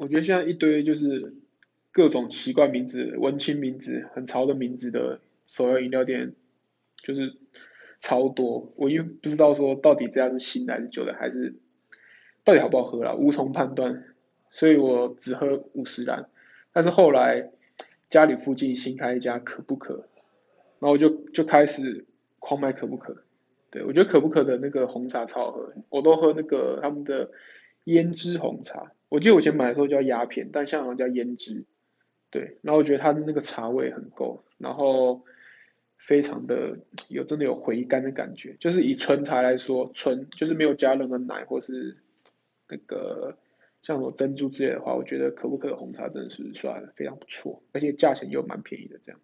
我觉得现在一堆就是各种奇怪名字、文青名字、很潮的名字的手摇饮料店，就是超多。我因为不知道说到底这家是新的还是旧的，还是到底好不好喝啦，无从判断。所以我只喝五十兰。但是后来家里附近新开一家可不可，然后我就就开始狂买可不可。对，我觉得可不可的那个红茶超好喝，我都喝那个他们的胭脂红茶。我记得我以前买的时候叫鸦片，但现在好像叫胭脂。对，然后我觉得它的那个茶味很够，然后非常的有真的有回甘的感觉。就是以纯茶来说，纯就是没有加任何奶或是那个像什么珍珠之类的话，我觉得可不可红茶真的是算非常不错，而且价钱又蛮便宜的这样。